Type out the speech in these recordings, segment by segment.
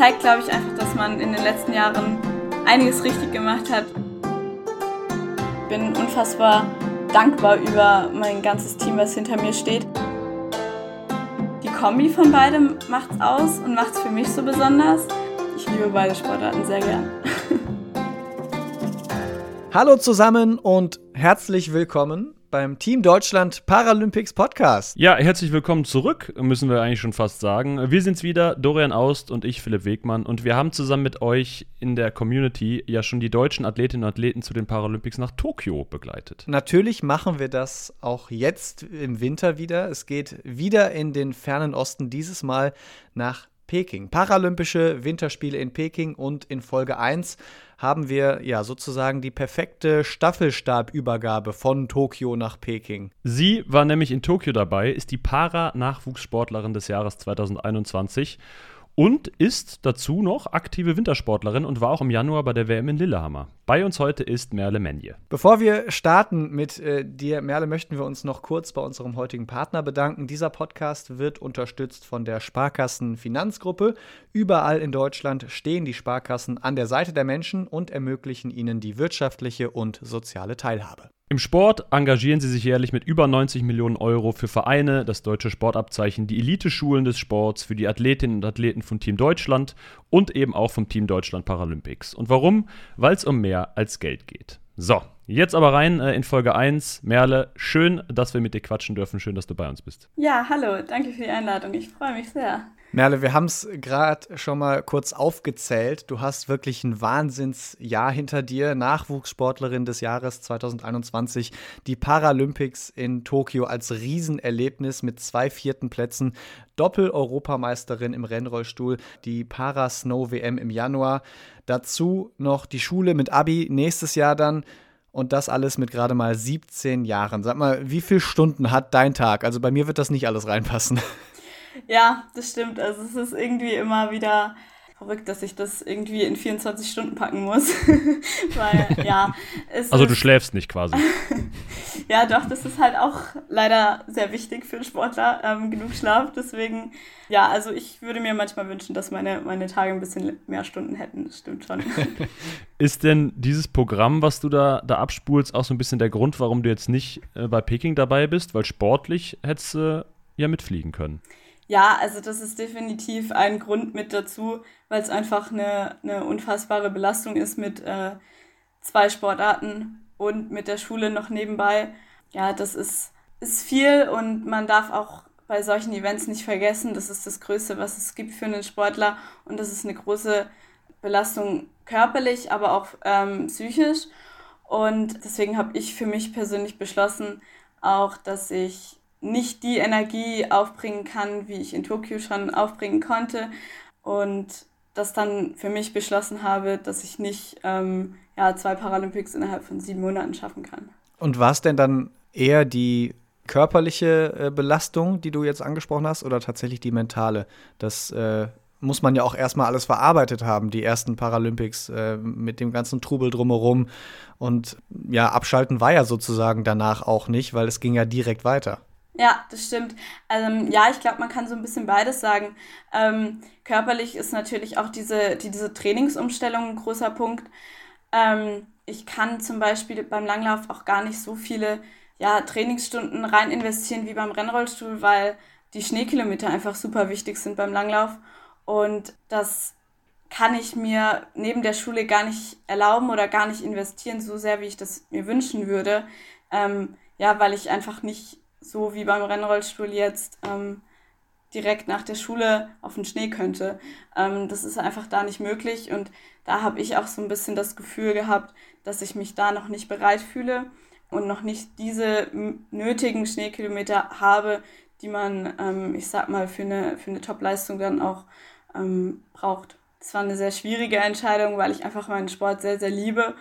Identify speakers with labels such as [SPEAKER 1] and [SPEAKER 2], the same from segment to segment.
[SPEAKER 1] zeigt, glaube ich, einfach, dass man in den letzten Jahren einiges richtig gemacht hat. Ich bin unfassbar dankbar über mein ganzes Team, was hinter mir steht. Die Kombi von beidem macht's aus und macht's für mich so besonders. Ich liebe beide Sportarten sehr gern.
[SPEAKER 2] Hallo zusammen und herzlich willkommen beim Team Deutschland Paralympics Podcast.
[SPEAKER 3] Ja, herzlich willkommen zurück, müssen wir eigentlich schon fast sagen. Wir sind's wieder, Dorian Aust und ich, Philipp Wegmann. Und wir haben zusammen mit euch in der Community ja schon die deutschen Athletinnen und Athleten zu den Paralympics nach Tokio begleitet.
[SPEAKER 2] Natürlich machen wir das auch jetzt im Winter wieder. Es geht wieder in den fernen Osten, dieses Mal nach Peking. Paralympische Winterspiele in Peking und in Folge 1 haben wir ja sozusagen die perfekte Staffelstabübergabe von Tokio nach Peking.
[SPEAKER 3] Sie war nämlich in Tokio dabei, ist die Para-Nachwuchssportlerin des Jahres 2021 und ist dazu noch aktive Wintersportlerin und war auch im Januar bei der WM in Lillehammer. Bei uns heute ist Merle Menje.
[SPEAKER 2] Bevor wir starten mit äh, dir, Merle, möchten wir uns noch kurz bei unserem heutigen Partner bedanken. Dieser Podcast wird unterstützt von der Sparkassen Finanzgruppe. Überall in Deutschland stehen die Sparkassen an der Seite der Menschen und ermöglichen ihnen die wirtschaftliche und soziale Teilhabe.
[SPEAKER 3] Im Sport engagieren sie sich jährlich mit über 90 Millionen Euro für Vereine, das deutsche Sportabzeichen, die Eliteschulen des Sports, für die Athletinnen und Athleten von Team Deutschland und eben auch vom Team Deutschland Paralympics. Und warum? Weil es um mehr als Geld geht. So, jetzt aber rein äh, in Folge 1. Merle, schön, dass wir mit dir quatschen dürfen. Schön, dass du bei uns bist.
[SPEAKER 1] Ja, hallo, danke für die Einladung. Ich freue mich sehr.
[SPEAKER 2] Merle, wir haben es gerade schon mal kurz aufgezählt. Du hast wirklich ein Wahnsinnsjahr hinter dir. Nachwuchssportlerin des Jahres 2021. Die Paralympics in Tokio als Riesenerlebnis mit zwei vierten Plätzen. Doppel-Europameisterin im Rennrollstuhl. Die Para-Snow-WM im Januar. Dazu noch die Schule mit Abi nächstes Jahr dann. Und das alles mit gerade mal 17 Jahren. Sag mal, wie viele Stunden hat dein Tag? Also bei mir wird das nicht alles reinpassen.
[SPEAKER 1] Ja, das stimmt. Also es ist irgendwie immer wieder verrückt, dass ich das irgendwie in 24 Stunden packen muss. Weil, ja.
[SPEAKER 3] also du schläfst nicht quasi.
[SPEAKER 1] ja, doch, das ist halt auch leider sehr wichtig für einen Sportler, ähm, genug Schlaf. Deswegen, ja, also ich würde mir manchmal wünschen, dass meine, meine Tage ein bisschen mehr Stunden hätten. Das stimmt schon.
[SPEAKER 3] ist denn dieses Programm, was du da, da abspulst, auch so ein bisschen der Grund, warum du jetzt nicht äh, bei Peking dabei bist? Weil sportlich hättest du äh, ja mitfliegen können.
[SPEAKER 1] Ja, also das ist definitiv ein Grund mit dazu, weil es einfach eine, eine unfassbare Belastung ist mit äh, zwei Sportarten und mit der Schule noch nebenbei. Ja, das ist, ist viel und man darf auch bei solchen Events nicht vergessen, das ist das Größte, was es gibt für einen Sportler und das ist eine große Belastung körperlich, aber auch ähm, psychisch. Und deswegen habe ich für mich persönlich beschlossen, auch, dass ich nicht die Energie aufbringen kann, wie ich in Tokio schon aufbringen konnte. Und das dann für mich beschlossen habe, dass ich nicht ähm, ja, zwei Paralympics innerhalb von sieben Monaten schaffen kann.
[SPEAKER 2] Und war es denn dann eher die körperliche äh, Belastung, die du jetzt angesprochen hast, oder tatsächlich die mentale? Das äh, muss man ja auch erstmal alles verarbeitet haben, die ersten Paralympics äh, mit dem ganzen Trubel drumherum. Und ja, abschalten war ja sozusagen danach auch nicht, weil es ging ja direkt weiter.
[SPEAKER 1] Ja, das stimmt. Ähm, ja, ich glaube, man kann so ein bisschen beides sagen. Ähm, körperlich ist natürlich auch diese, die, diese Trainingsumstellung ein großer Punkt. Ähm, ich kann zum Beispiel beim Langlauf auch gar nicht so viele ja, Trainingsstunden rein investieren wie beim Rennrollstuhl, weil die Schneekilometer einfach super wichtig sind beim Langlauf. Und das kann ich mir neben der Schule gar nicht erlauben oder gar nicht investieren, so sehr wie ich das mir wünschen würde. Ähm, ja, weil ich einfach nicht so wie beim Rennrollstuhl jetzt ähm, direkt nach der Schule auf den Schnee könnte. Ähm, das ist einfach da nicht möglich und da habe ich auch so ein bisschen das Gefühl gehabt, dass ich mich da noch nicht bereit fühle und noch nicht diese nötigen Schneekilometer habe, die man, ähm, ich sag mal, für eine, für eine Top-Leistung dann auch ähm, braucht. Es war eine sehr schwierige Entscheidung, weil ich einfach meinen Sport sehr, sehr liebe.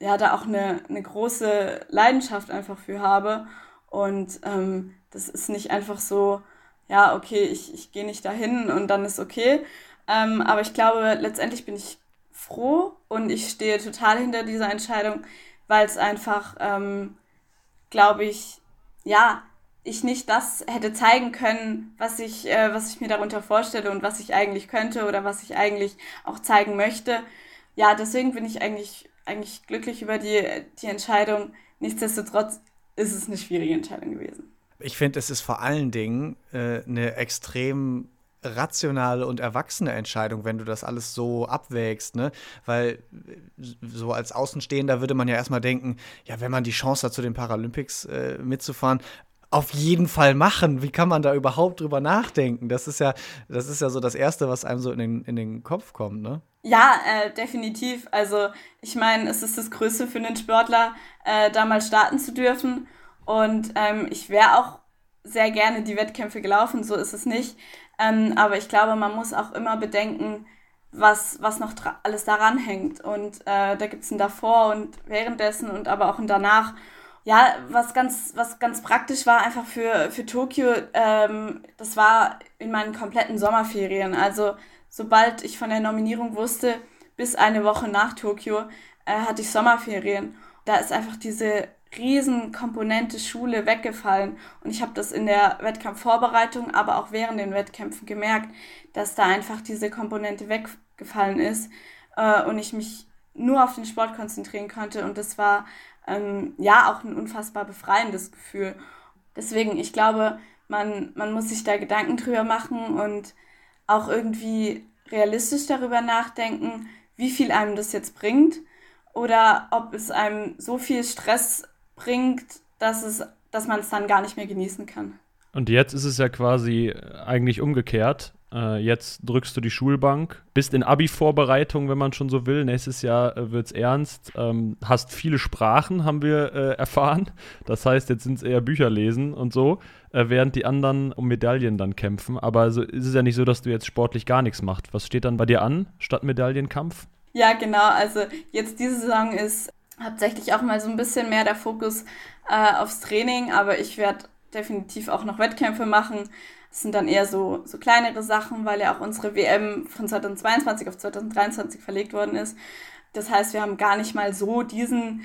[SPEAKER 1] Ja, da auch eine, eine große Leidenschaft einfach für habe und ähm, das ist nicht einfach so, ja, okay, ich, ich gehe nicht dahin und dann ist okay. Ähm, aber ich glaube, letztendlich bin ich froh und ich stehe total hinter dieser Entscheidung, weil es einfach, ähm, glaube ich, ja, ich nicht das hätte zeigen können, was ich, äh, was ich mir darunter vorstelle und was ich eigentlich könnte oder was ich eigentlich auch zeigen möchte. Ja, deswegen bin ich eigentlich, eigentlich glücklich über die, die Entscheidung. Nichtsdestotrotz ist es eine schwierige Entscheidung gewesen.
[SPEAKER 2] Ich finde, es ist vor allen Dingen äh, eine extrem rationale und erwachsene Entscheidung, wenn du das alles so abwägst, ne? Weil so als Außenstehender würde man ja erstmal denken, ja, wenn man die Chance hat, zu den Paralympics äh, mitzufahren, auf jeden Fall machen. Wie kann man da überhaupt drüber nachdenken? Das ist ja, das ist ja so das Erste, was einem so in den, in den Kopf kommt, ne?
[SPEAKER 1] Ja, äh, definitiv. Also ich meine, es ist das Größte für einen Sportler, äh, da mal starten zu dürfen. Und ähm, ich wäre auch sehr gerne die Wettkämpfe gelaufen, so ist es nicht. Ähm, aber ich glaube, man muss auch immer bedenken, was, was noch alles daran hängt. Und äh, da gibt es ein davor und währenddessen und aber auch ein danach. Ja, was ganz, was ganz praktisch war einfach für, für Tokio, ähm, das war in meinen kompletten Sommerferien. Also sobald ich von der Nominierung wusste, bis eine Woche nach Tokio, äh, hatte ich Sommerferien. Da ist einfach diese Riesenkomponente Schule weggefallen. Und ich habe das in der Wettkampfvorbereitung, aber auch während den Wettkämpfen gemerkt, dass da einfach diese Komponente weggefallen ist äh, und ich mich nur auf den Sport konzentrieren konnte. Und das war ähm, ja auch ein unfassbar befreiendes Gefühl. Deswegen, ich glaube, man, man muss sich da Gedanken drüber machen und auch irgendwie realistisch darüber nachdenken, wie viel einem das jetzt bringt oder ob es einem so viel Stress bringt, dass, es, dass man es dann gar nicht mehr genießen kann.
[SPEAKER 3] Und jetzt ist es ja quasi eigentlich umgekehrt. Äh, jetzt drückst du die Schulbank, bist in Abi-Vorbereitung, wenn man schon so will. Nächstes Jahr äh, wird es ernst. Ähm, hast viele Sprachen, haben wir äh, erfahren. Das heißt, jetzt sind es eher Bücher lesen und so, äh, während die anderen um Medaillen dann kämpfen. Aber so ist es ja nicht so, dass du jetzt sportlich gar nichts machst. Was steht dann bei dir an statt Medaillenkampf?
[SPEAKER 1] Ja, genau. Also jetzt diese Saison ist hauptsächlich auch mal so ein bisschen mehr der Fokus äh, aufs Training, aber ich werde definitiv auch noch Wettkämpfe machen. Das sind dann eher so, so kleinere Sachen, weil ja auch unsere WM von 2022 auf 2023 verlegt worden ist. Das heißt, wir haben gar nicht mal so diesen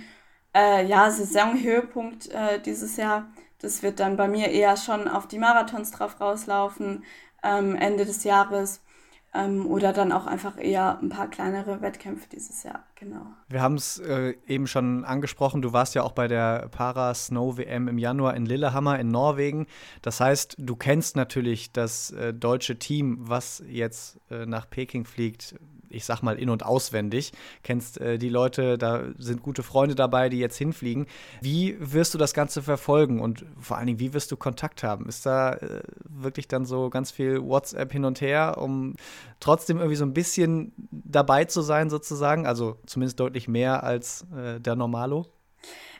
[SPEAKER 1] äh, ja, Saisonhöhepunkt äh, dieses Jahr. Das wird dann bei mir eher schon auf die Marathons drauf rauslaufen, ähm, Ende des Jahres. Ähm, oder dann auch einfach eher ein paar kleinere Wettkämpfe dieses Jahr, genau.
[SPEAKER 2] Wir haben es äh, eben schon angesprochen, du warst ja auch bei der Para-Snow-WM im Januar in Lillehammer in Norwegen. Das heißt, du kennst natürlich das äh, deutsche Team, was jetzt äh, nach Peking fliegt, ich sag mal, in- und auswendig, kennst äh, die Leute, da sind gute Freunde dabei, die jetzt hinfliegen. Wie wirst du das Ganze verfolgen und vor allen Dingen, wie wirst du Kontakt haben? Ist da äh, wirklich dann so ganz viel WhatsApp hin und her, um trotzdem irgendwie so ein bisschen dabei zu sein, sozusagen? Also zumindest deutlich mehr als äh, der Normalo?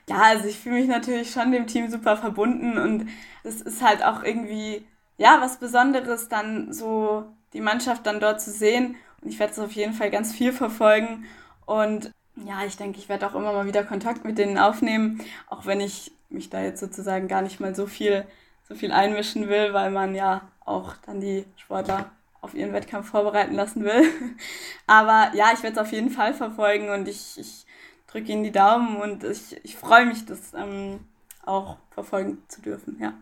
[SPEAKER 1] Ja, also ich fühle mich natürlich schon dem Team super verbunden und es ist halt auch irgendwie, ja, was Besonderes, dann so die Mannschaft dann dort zu sehen und ich werde es auf jeden Fall ganz viel verfolgen. Und ja, ich denke, ich werde auch immer mal wieder Kontakt mit denen aufnehmen, auch wenn ich mich da jetzt sozusagen gar nicht mal so viel, so viel einmischen will, weil man ja auch dann die Sportler auf ihren Wettkampf vorbereiten lassen will. Aber ja, ich werde es auf jeden Fall verfolgen und ich, ich drücke ihnen die Daumen und ich, ich freue mich, das ähm, auch verfolgen zu dürfen, ja.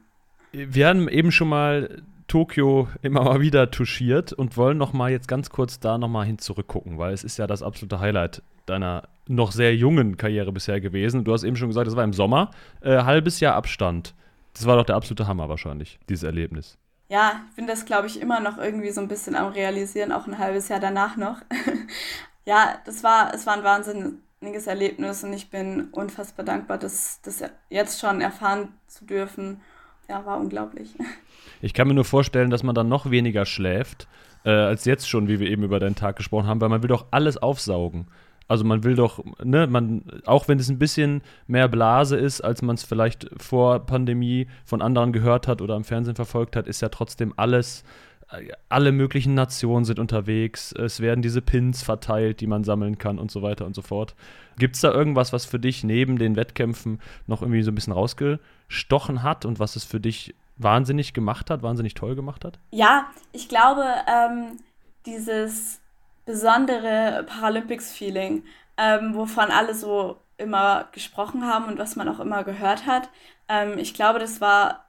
[SPEAKER 3] Wir haben eben schon mal Tokio immer mal wieder touchiert und wollen noch mal jetzt ganz kurz da noch mal hin zurückgucken, weil es ist ja das absolute Highlight deiner noch sehr jungen Karriere bisher gewesen. Du hast eben schon gesagt, das war im Sommer, äh, halbes Jahr Abstand. Das war doch der absolute Hammer wahrscheinlich, dieses Erlebnis.
[SPEAKER 1] Ja, ich bin das, glaube ich, immer noch irgendwie so ein bisschen am Realisieren, auch ein halbes Jahr danach noch. ja, das war, es war ein wahnsinniges Erlebnis und ich bin unfassbar dankbar, das, das jetzt schon erfahren zu dürfen. Ja, war unglaublich.
[SPEAKER 3] Ich kann mir nur vorstellen, dass man dann noch weniger schläft, äh, als jetzt schon, wie wir eben über deinen Tag gesprochen haben, weil man will doch alles aufsaugen. Also man will doch, ne, man, auch wenn es ein bisschen mehr Blase ist, als man es vielleicht vor Pandemie von anderen gehört hat oder im Fernsehen verfolgt hat, ist ja trotzdem alles, äh, alle möglichen Nationen sind unterwegs, es werden diese Pins verteilt, die man sammeln kann und so weiter und so fort. Gibt es da irgendwas, was für dich neben den Wettkämpfen noch irgendwie so ein bisschen rausgestochen hat und was es für dich wahnsinnig gemacht hat, wahnsinnig toll gemacht hat?
[SPEAKER 1] Ja, ich glaube, ähm, dieses besondere Paralympics-Feeling, ähm, wovon alle so immer gesprochen haben und was man auch immer gehört hat, ähm, ich glaube, das war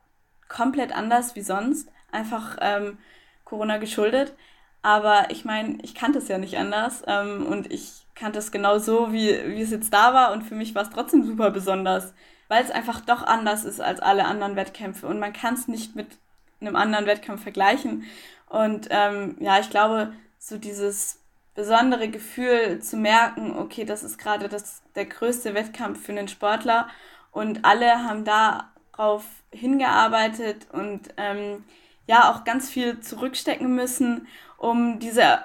[SPEAKER 1] komplett anders wie sonst, einfach ähm, Corona geschuldet. Aber ich meine, ich kannte es ja nicht anders ähm, und ich kannte es genau so, wie, wie es jetzt da war und für mich war es trotzdem super besonders, weil es einfach doch anders ist als alle anderen Wettkämpfe und man kann es nicht mit einem anderen Wettkampf vergleichen. Und ähm, ja, ich glaube, so dieses besondere Gefühl zu merken, okay, das ist gerade das, der größte Wettkampf für einen Sportler und alle haben darauf hingearbeitet und ähm, ja auch ganz viel zurückstecken müssen, um diese,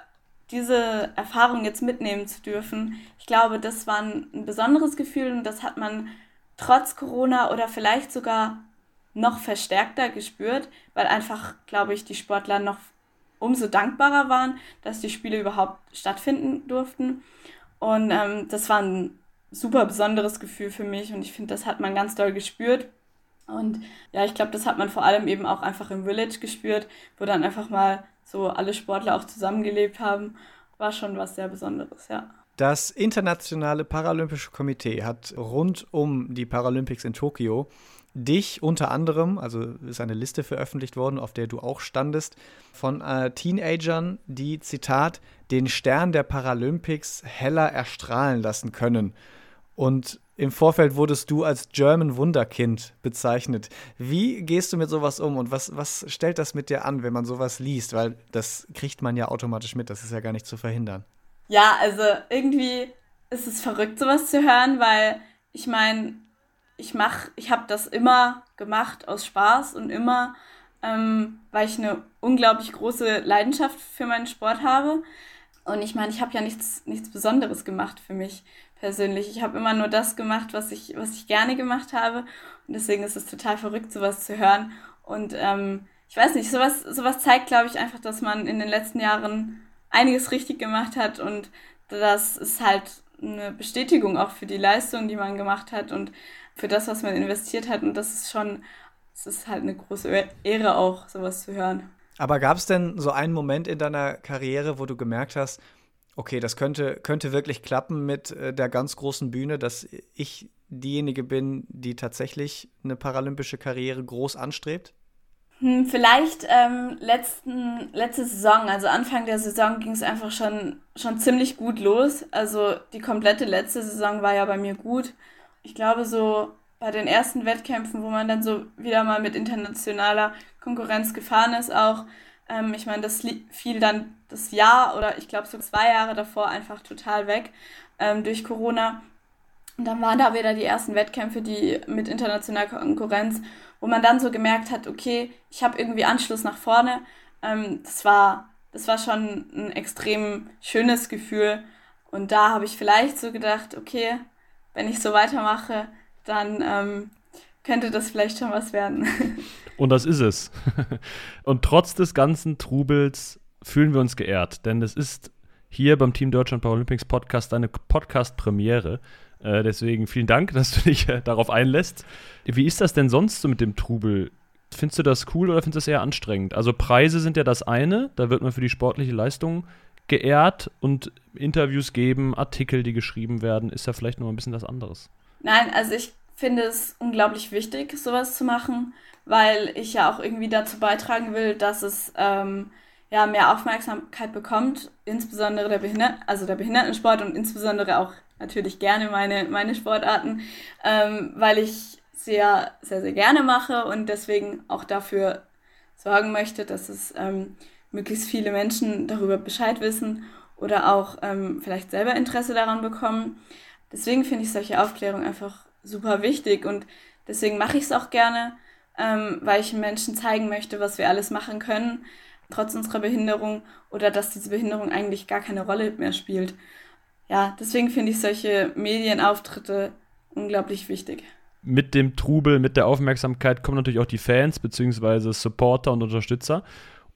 [SPEAKER 1] diese Erfahrung jetzt mitnehmen zu dürfen. Ich glaube, das war ein, ein besonderes Gefühl und das hat man trotz Corona oder vielleicht sogar noch verstärkter gespürt, weil einfach, glaube ich, die Sportler noch umso dankbarer waren, dass die Spiele überhaupt stattfinden durften. Und ähm, das war ein super besonderes Gefühl für mich und ich finde, das hat man ganz doll gespürt. Und ja, ich glaube, das hat man vor allem eben auch einfach im Village gespürt, wo dann einfach mal so alle Sportler auch zusammengelebt haben. War schon was sehr Besonderes, ja.
[SPEAKER 2] Das Internationale Paralympische Komitee hat rund um die Paralympics in Tokio dich unter anderem, also ist eine Liste veröffentlicht worden, auf der du auch standest, von äh, Teenagern, die, Zitat, den Stern der Paralympics heller erstrahlen lassen können. Und im Vorfeld wurdest du als German Wunderkind bezeichnet. Wie gehst du mit sowas um und was, was stellt das mit dir an, wenn man sowas liest? Weil das kriegt man ja automatisch mit, das ist ja gar nicht zu verhindern.
[SPEAKER 1] Ja, also irgendwie ist es verrückt, sowas zu hören, weil ich meine, ich mach, ich habe das immer gemacht aus Spaß und immer, ähm, weil ich eine unglaublich große Leidenschaft für meinen Sport habe. Und ich meine, ich habe ja nichts, nichts Besonderes gemacht für mich persönlich. Ich habe immer nur das gemacht, was ich, was ich gerne gemacht habe. Und deswegen ist es total verrückt, sowas zu hören. Und ähm, ich weiß nicht, sowas, sowas zeigt, glaube ich, einfach, dass man in den letzten Jahren einiges richtig gemacht hat. Und das ist halt eine Bestätigung auch für die Leistung, die man gemacht hat und für das, was man investiert hat. Und das ist schon, es ist halt eine große Ehre auch, sowas zu hören.
[SPEAKER 2] Aber gab es denn so einen Moment in deiner Karriere, wo du gemerkt hast, okay, das könnte, könnte wirklich klappen mit äh, der ganz großen Bühne, dass ich diejenige bin, die tatsächlich eine paralympische Karriere groß anstrebt?
[SPEAKER 1] Hm, vielleicht ähm, letzten, letzte Saison, also Anfang der Saison ging es einfach schon, schon ziemlich gut los. Also die komplette letzte Saison war ja bei mir gut. Ich glaube, so bei den ersten Wettkämpfen, wo man dann so wieder mal mit internationaler Konkurrenz gefahren ist, auch, ähm, ich meine, das fiel dann das Jahr oder ich glaube so zwei Jahre davor einfach total weg ähm, durch Corona. Und dann waren da wieder die ersten Wettkämpfe, die mit internationaler Konkurrenz, wo man dann so gemerkt hat, okay, ich habe irgendwie Anschluss nach vorne. Ähm, das, war, das war schon ein extrem schönes Gefühl. Und da habe ich vielleicht so gedacht, okay, wenn ich so weitermache, dann ähm, könnte das vielleicht schon was werden.
[SPEAKER 3] Und das ist es. Und trotz des ganzen Trubels fühlen wir uns geehrt, denn es ist hier beim Team Deutschland Paralympics Podcast eine Podcast-Premiere. Äh, deswegen vielen Dank, dass du dich äh, darauf einlässt. Wie ist das denn sonst so mit dem Trubel? Findest du das cool oder findest du das eher anstrengend? Also Preise sind ja das eine, da wird man für die sportliche Leistung geehrt und Interviews geben, Artikel, die geschrieben werden, ist ja vielleicht noch ein bisschen das anderes.
[SPEAKER 1] Nein, also ich finde es unglaublich wichtig, sowas zu machen, weil ich ja auch irgendwie dazu beitragen will, dass es ähm, ja, mehr Aufmerksamkeit bekommt, insbesondere der, Behinder also der Behindertensport und insbesondere auch natürlich gerne meine, meine Sportarten, ähm, weil ich sehr, sehr, sehr gerne mache und deswegen auch dafür sorgen möchte, dass es ähm, möglichst viele Menschen darüber Bescheid wissen oder auch ähm, vielleicht selber Interesse daran bekommen. Deswegen finde ich solche Aufklärung einfach super wichtig und deswegen mache ich es auch gerne, ähm, weil ich Menschen zeigen möchte, was wir alles machen können, trotz unserer Behinderung oder dass diese Behinderung eigentlich gar keine Rolle mehr spielt. Ja, deswegen finde ich solche Medienauftritte unglaublich wichtig.
[SPEAKER 3] Mit dem Trubel, mit der Aufmerksamkeit kommen natürlich auch die Fans bzw. Supporter und Unterstützer.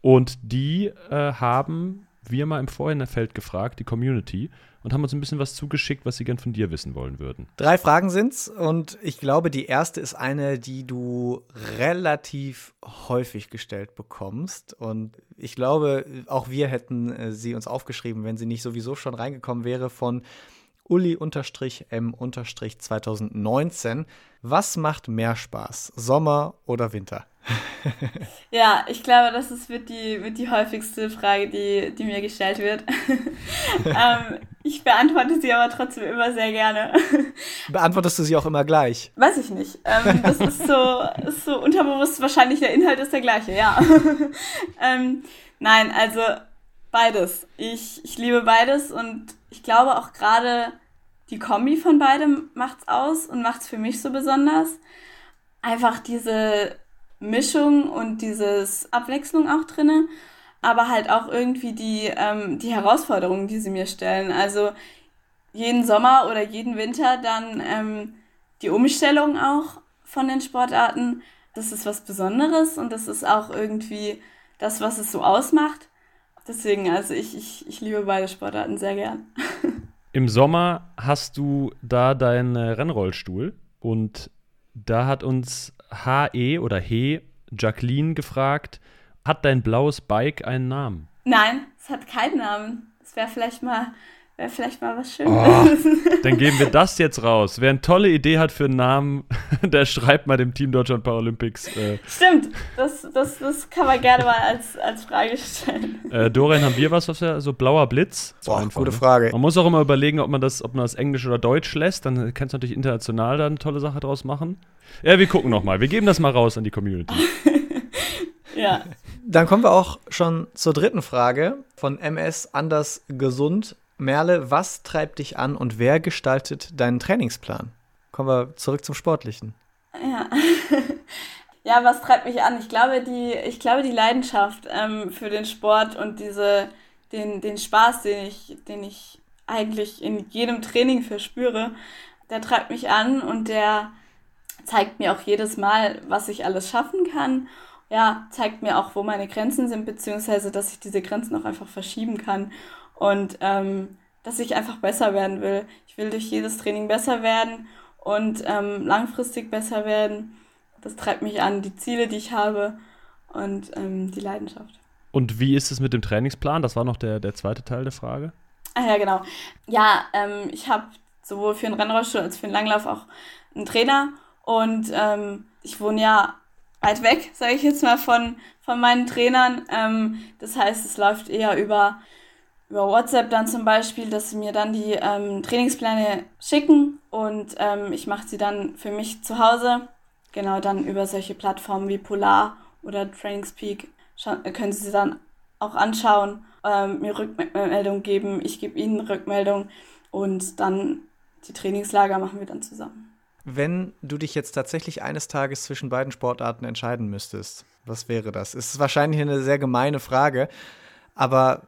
[SPEAKER 3] Und die äh, haben wir mal im Vorhinterfeld gefragt, die Community, und haben uns ein bisschen was zugeschickt, was sie gern von dir wissen wollen würden.
[SPEAKER 2] Drei Fragen sind's und ich glaube, die erste ist eine, die du relativ häufig gestellt bekommst und ich glaube, auch wir hätten äh, sie uns aufgeschrieben, wenn sie nicht sowieso schon reingekommen wäre von Uli-M-2019. Was macht mehr Spaß, Sommer oder Winter?
[SPEAKER 1] ja, ich glaube, das ist, wird, die, wird die häufigste Frage, die, die mir gestellt wird. ähm, ich beantworte sie aber trotzdem immer sehr gerne.
[SPEAKER 2] Beantwortest du sie auch immer gleich?
[SPEAKER 1] Weiß ich nicht. Ähm, das ist so, ist so unterbewusst, wahrscheinlich der Inhalt ist der gleiche, ja. ähm, nein, also beides. Ich, ich liebe beides und ich glaube auch gerade die Kombi von beidem macht's aus und macht's für mich so besonders. Einfach diese Mischung und dieses Abwechslung auch drinne, aber halt auch irgendwie die, ähm, die Herausforderungen, die sie mir stellen. Also jeden Sommer oder jeden Winter dann ähm, die Umstellung auch von den Sportarten. Das ist was Besonderes und das ist auch irgendwie das, was es so ausmacht. Deswegen, also ich, ich, ich liebe beide Sportarten sehr gern.
[SPEAKER 3] Im Sommer hast du da deinen Rennrollstuhl und da hat uns HE oder He Jacqueline gefragt, hat dein blaues Bike einen Namen?
[SPEAKER 1] Nein, es hat keinen Namen. Es wäre vielleicht mal Wäre vielleicht mal was Schönes.
[SPEAKER 3] Oh, dann geben wir das jetzt raus. Wer eine tolle Idee hat für einen Namen, der schreibt mal dem Team Deutschland Paralympics. Äh.
[SPEAKER 1] Stimmt, das, das, das kann man gerne mal als, als Frage stellen.
[SPEAKER 3] Äh, Dorian, haben wir was, was wir, so blauer Blitz?
[SPEAKER 2] Boah, einfach, gute ne? Frage.
[SPEAKER 3] Man muss auch immer überlegen, ob man das, ob man das Englisch oder Deutsch lässt. Dann kannst du natürlich international da eine tolle Sache draus machen. Ja, wir gucken nochmal. Wir geben das mal raus an die Community.
[SPEAKER 1] ja.
[SPEAKER 2] Dann kommen wir auch schon zur dritten Frage von MS Anders Gesund. Merle, was treibt dich an und wer gestaltet deinen Trainingsplan? Kommen wir zurück zum Sportlichen.
[SPEAKER 1] Ja. ja, was treibt mich an? Ich glaube, die, ich glaube, die Leidenschaft ähm, für den Sport und diese, den, den Spaß, den ich, den ich eigentlich in jedem Training verspüre, der treibt mich an und der zeigt mir auch jedes Mal, was ich alles schaffen kann. Ja, zeigt mir auch, wo meine Grenzen sind, beziehungsweise, dass ich diese Grenzen auch einfach verschieben kann und ähm, dass ich einfach besser werden will. Ich will durch jedes Training besser werden und ähm, langfristig besser werden. Das treibt mich an, die Ziele, die ich habe und ähm, die Leidenschaft.
[SPEAKER 3] Und wie ist es mit dem Trainingsplan? Das war noch der, der zweite Teil der Frage.
[SPEAKER 1] Ah ja, genau. Ja, ähm, ich habe sowohl für den Rennrollstuhl als für den Langlauf auch einen Trainer und ähm, ich wohne ja weit weg, sage ich jetzt mal, von, von meinen Trainern. Ähm, das heißt, es läuft eher über über WhatsApp dann zum Beispiel, dass sie mir dann die ähm, Trainingspläne schicken und ähm, ich mache sie dann für mich zu Hause. Genau, dann über solche Plattformen wie Polar oder Trainingspeak können sie dann auch anschauen, ähm, mir Rückmeldung geben, ich gebe ihnen Rückmeldung und dann die Trainingslager machen wir dann zusammen.
[SPEAKER 2] Wenn du dich jetzt tatsächlich eines Tages zwischen beiden Sportarten entscheiden müsstest, was wäre das? Ist wahrscheinlich eine sehr gemeine Frage, aber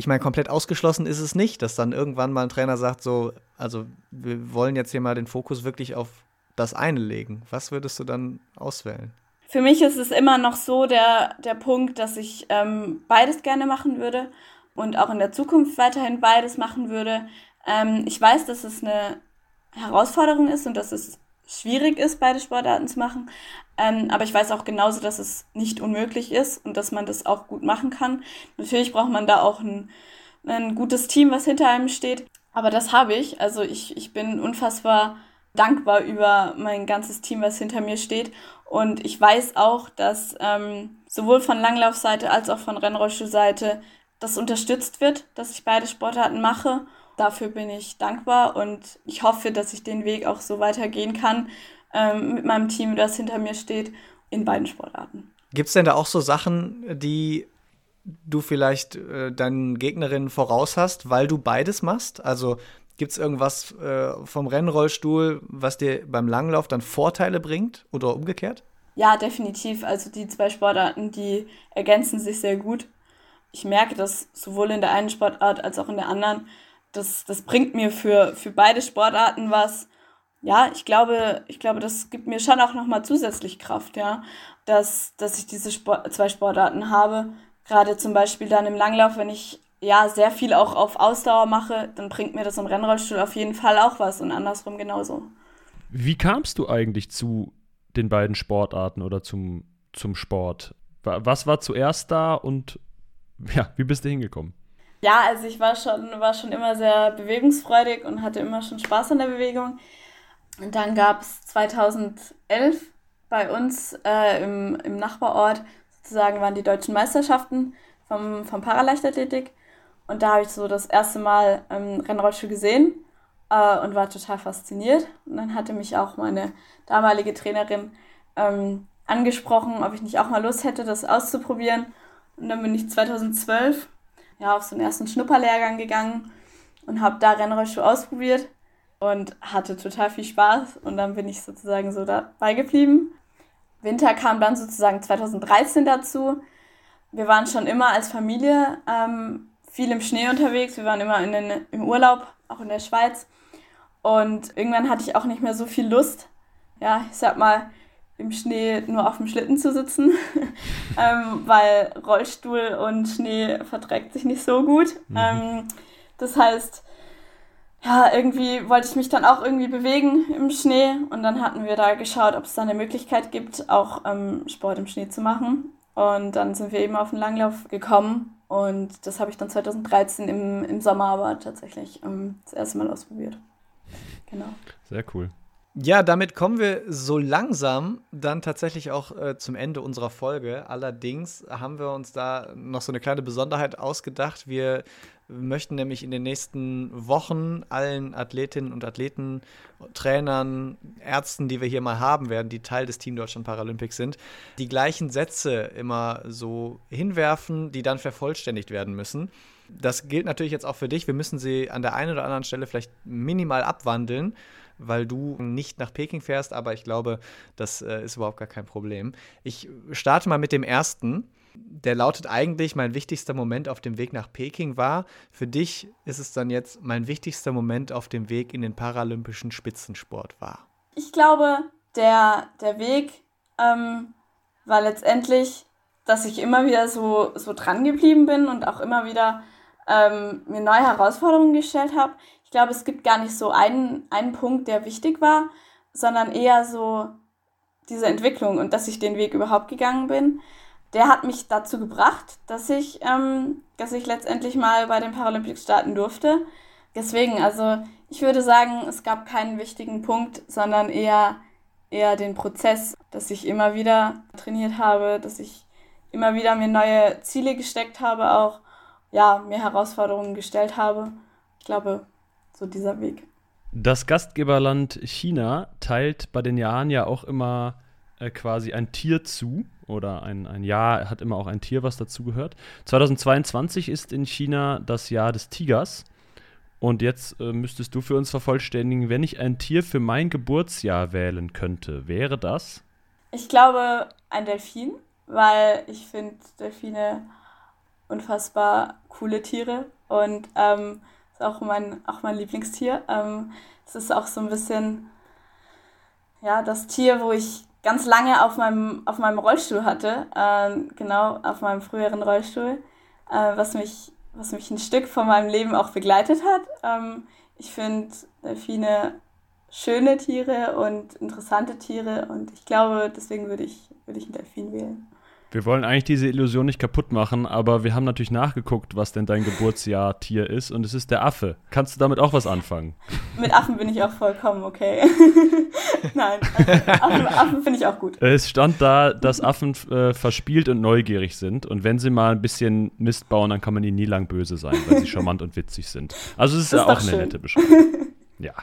[SPEAKER 2] ich meine, komplett ausgeschlossen ist es nicht, dass dann irgendwann mal ein Trainer sagt, so, also wir wollen jetzt hier mal den Fokus wirklich auf das eine legen. Was würdest du dann auswählen?
[SPEAKER 1] Für mich ist es immer noch so der, der Punkt, dass ich ähm, beides gerne machen würde und auch in der Zukunft weiterhin beides machen würde. Ähm, ich weiß, dass es eine Herausforderung ist und dass es schwierig ist, beide Sportarten zu machen. Ähm, aber ich weiß auch genauso, dass es nicht unmöglich ist und dass man das auch gut machen kann. Natürlich braucht man da auch ein, ein gutes Team, was hinter einem steht. Aber das habe ich. Also ich, ich bin unfassbar dankbar über mein ganzes Team, was hinter mir steht. Und ich weiß auch, dass ähm, sowohl von Langlaufseite als auch von Rennrollstuhlseite das unterstützt wird, dass ich beide Sportarten mache dafür bin ich dankbar und ich hoffe, dass ich den Weg auch so weitergehen kann ähm, mit meinem Team, das hinter mir steht, in beiden Sportarten.
[SPEAKER 2] Gibt es denn da auch so Sachen, die du vielleicht äh, deinen Gegnerinnen voraus hast, weil du beides machst? Also gibt es irgendwas äh, vom Rennrollstuhl, was dir beim Langlauf dann Vorteile bringt oder umgekehrt?
[SPEAKER 1] Ja, definitiv. Also die zwei Sportarten, die ergänzen sich sehr gut. Ich merke das sowohl in der einen Sportart als auch in der anderen das, das bringt mir für, für beide Sportarten was. Ja, ich glaube, ich glaube, das gibt mir schon auch nochmal zusätzlich Kraft, ja, dass, dass ich diese Sport, zwei Sportarten habe. Gerade zum Beispiel dann im Langlauf, wenn ich ja sehr viel auch auf Ausdauer mache, dann bringt mir das im Rennrollstuhl auf jeden Fall auch was und andersrum genauso.
[SPEAKER 3] Wie kamst du eigentlich zu den beiden Sportarten oder zum, zum Sport? Was war zuerst da und ja, wie bist du hingekommen?
[SPEAKER 1] Ja, also ich war schon, war schon immer sehr bewegungsfreudig und hatte immer schon Spaß an der Bewegung. Und dann gab es 2011 bei uns äh, im, im Nachbarort sozusagen waren die deutschen Meisterschaften vom, vom Paraleichtathletik. Und da habe ich so das erste Mal ähm, Rennrollstuhl gesehen äh, und war total fasziniert. Und dann hatte mich auch meine damalige Trainerin ähm, angesprochen, ob ich nicht auch mal Lust hätte, das auszuprobieren. Und dann bin ich 2012 ja, auf so einen ersten Schnupperlehrgang gegangen und habe da Rennrollstuhl ausprobiert und hatte total viel Spaß. Und dann bin ich sozusagen so dabei geblieben. Winter kam dann sozusagen 2013 dazu. Wir waren schon immer als Familie ähm, viel im Schnee unterwegs. Wir waren immer in den, im Urlaub, auch in der Schweiz. Und irgendwann hatte ich auch nicht mehr so viel Lust, ja, ich sag mal, im Schnee nur auf dem Schlitten zu sitzen, ähm, weil Rollstuhl und Schnee verträgt sich nicht so gut. Mhm. Ähm, das heißt, ja, irgendwie wollte ich mich dann auch irgendwie bewegen im Schnee und dann hatten wir da geschaut, ob es da eine Möglichkeit gibt, auch ähm, Sport im Schnee zu machen. Und dann sind wir eben auf den Langlauf gekommen und das habe ich dann 2013 im, im Sommer aber tatsächlich ähm, das erste Mal ausprobiert. Genau.
[SPEAKER 3] Sehr cool.
[SPEAKER 2] Ja, damit kommen wir so langsam dann tatsächlich auch äh, zum Ende unserer Folge. Allerdings haben wir uns da noch so eine kleine Besonderheit ausgedacht. Wir möchten nämlich in den nächsten Wochen allen Athletinnen und Athleten, Trainern, Ärzten, die wir hier mal haben werden, die Teil des Team Deutschland Paralympics sind, die gleichen Sätze immer so hinwerfen, die dann vervollständigt werden müssen. Das gilt natürlich jetzt auch für dich. Wir müssen sie an der einen oder anderen Stelle vielleicht minimal abwandeln weil du nicht nach Peking fährst, aber ich glaube, das äh, ist überhaupt gar kein Problem. Ich starte mal mit dem ersten. Der lautet eigentlich, mein wichtigster Moment auf dem Weg nach Peking war. Für dich ist es dann jetzt, mein wichtigster Moment auf dem Weg in den paralympischen Spitzensport war.
[SPEAKER 1] Ich glaube, der, der Weg ähm, war letztendlich, dass ich immer wieder so, so dran geblieben bin und auch immer wieder ähm, mir neue Herausforderungen gestellt habe ich glaube, es gibt gar nicht so einen, einen Punkt, der wichtig war, sondern eher so diese Entwicklung und dass ich den Weg überhaupt gegangen bin. Der hat mich dazu gebracht, dass ich, ähm, dass ich letztendlich mal bei den Paralympics starten durfte. Deswegen, also ich würde sagen, es gab keinen wichtigen Punkt, sondern eher, eher den Prozess, dass ich immer wieder trainiert habe, dass ich immer wieder mir neue Ziele gesteckt habe, auch ja, mir Herausforderungen gestellt habe. Ich glaube, so dieser Weg.
[SPEAKER 3] Das Gastgeberland China teilt bei den Jahren ja auch immer äh, quasi ein Tier zu oder ein, ein Jahr hat immer auch ein Tier, was dazugehört. 2022 ist in China das Jahr des Tigers. Und jetzt äh, müsstest du für uns vervollständigen, wenn ich ein Tier für mein Geburtsjahr wählen könnte, wäre das?
[SPEAKER 1] Ich glaube ein Delfin, weil ich finde Delfine unfassbar coole Tiere und ähm, ist auch mein, auch mein Lieblingstier. Ähm, es ist auch so ein bisschen ja, das Tier, wo ich ganz lange auf meinem, auf meinem Rollstuhl hatte. Ähm, genau, auf meinem früheren Rollstuhl, äh, was, mich, was mich ein Stück von meinem Leben auch begleitet hat. Ähm, ich finde Delfine schöne Tiere und interessante Tiere und ich glaube, deswegen würde ich, würde ich einen Delfin wählen.
[SPEAKER 3] Wir wollen eigentlich diese Illusion nicht kaputt machen, aber wir haben natürlich nachgeguckt, was denn dein Geburtsjahr-Tier ist und es ist der Affe. Kannst du damit auch was anfangen?
[SPEAKER 1] Mit Affen bin ich auch vollkommen okay. Nein, Affen, Affen finde ich auch gut.
[SPEAKER 3] Es stand da, dass Affen äh, verspielt und neugierig sind und wenn sie mal ein bisschen Mist bauen, dann kann man ihnen nie lang böse sein, weil sie charmant und witzig sind. Also es ist, ist ja auch eine schön. nette Beschreibung. Ja.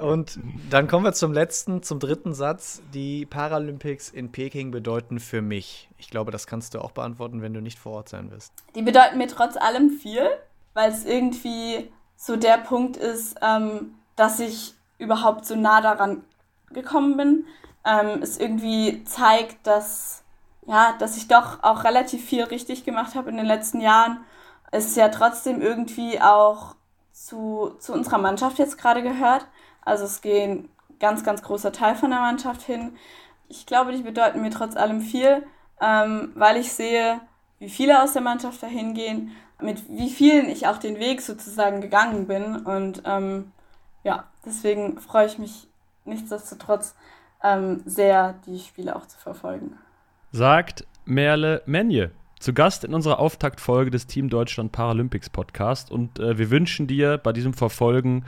[SPEAKER 2] Und dann kommen wir zum letzten, zum dritten Satz. Die Paralympics in Peking bedeuten für mich. Ich glaube, das kannst du auch beantworten, wenn du nicht vor Ort sein wirst.
[SPEAKER 1] Die bedeuten mir trotz allem viel, weil es irgendwie so der Punkt ist, ähm, dass ich überhaupt so nah daran gekommen bin. Ähm, es irgendwie zeigt, dass, ja, dass ich doch auch relativ viel richtig gemacht habe in den letzten Jahren. Es ja trotzdem irgendwie auch zu, zu unserer Mannschaft jetzt gerade gehört. Also es gehen ganz, ganz großer Teil von der Mannschaft hin. Ich glaube, die bedeuten mir trotz allem viel, ähm, weil ich sehe, wie viele aus der Mannschaft dahin gehen, mit wie vielen ich auch den Weg sozusagen gegangen bin. Und ähm, ja, deswegen freue ich mich nichtsdestotrotz ähm, sehr, die Spiele auch zu verfolgen.
[SPEAKER 3] Sagt Merle Menje, zu Gast in unserer Auftaktfolge des Team Deutschland Paralympics Podcast. Und äh, wir wünschen dir bei diesem Verfolgen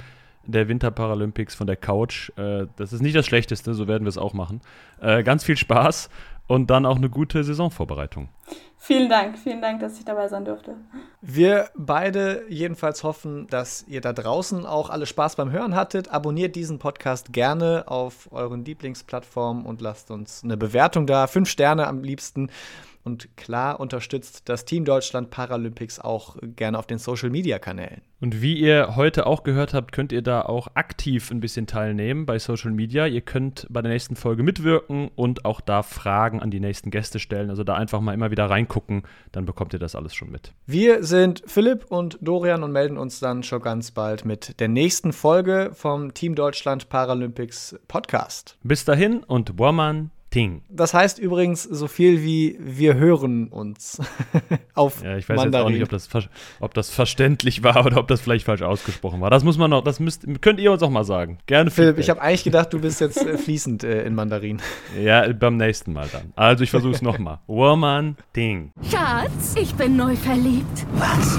[SPEAKER 3] der Winterparalympics von der Couch. Äh, das ist nicht das Schlechteste, so werden wir es auch machen. Äh, ganz viel Spaß und dann auch eine gute Saisonvorbereitung.
[SPEAKER 1] Vielen Dank, vielen Dank, dass ich dabei sein durfte.
[SPEAKER 2] Wir beide jedenfalls hoffen, dass ihr da draußen auch alle Spaß beim Hören hattet. Abonniert diesen Podcast gerne auf euren Lieblingsplattformen und lasst uns eine Bewertung da. Fünf Sterne am liebsten. Und klar unterstützt das Team Deutschland Paralympics auch gerne auf den Social Media Kanälen.
[SPEAKER 3] Und wie ihr heute auch gehört habt, könnt ihr da auch aktiv ein bisschen teilnehmen bei Social Media. Ihr könnt bei der nächsten Folge mitwirken und auch da Fragen an die nächsten Gäste stellen. Also da einfach mal immer wieder reingucken, dann bekommt ihr das alles schon mit.
[SPEAKER 2] Wir sind Philipp und Dorian und melden uns dann schon ganz bald mit der nächsten Folge vom Team Deutschland Paralympics Podcast.
[SPEAKER 3] Bis dahin und Woman Ding.
[SPEAKER 2] Das heißt übrigens so viel wie wir hören uns auf
[SPEAKER 3] Ja, ich weiß Mandarin. jetzt auch nicht, ob das, ob das verständlich war oder ob das vielleicht falsch ausgesprochen war. Das muss man noch, das müsst, könnt ihr uns auch mal sagen. Gerne
[SPEAKER 2] Philipp, ich habe eigentlich gedacht, du bist jetzt äh, fließend äh, in Mandarin.
[SPEAKER 3] Ja, beim nächsten Mal dann. Also ich versuche es nochmal. Woman Ding.
[SPEAKER 4] Schatz, ich bin neu verliebt.
[SPEAKER 5] Was?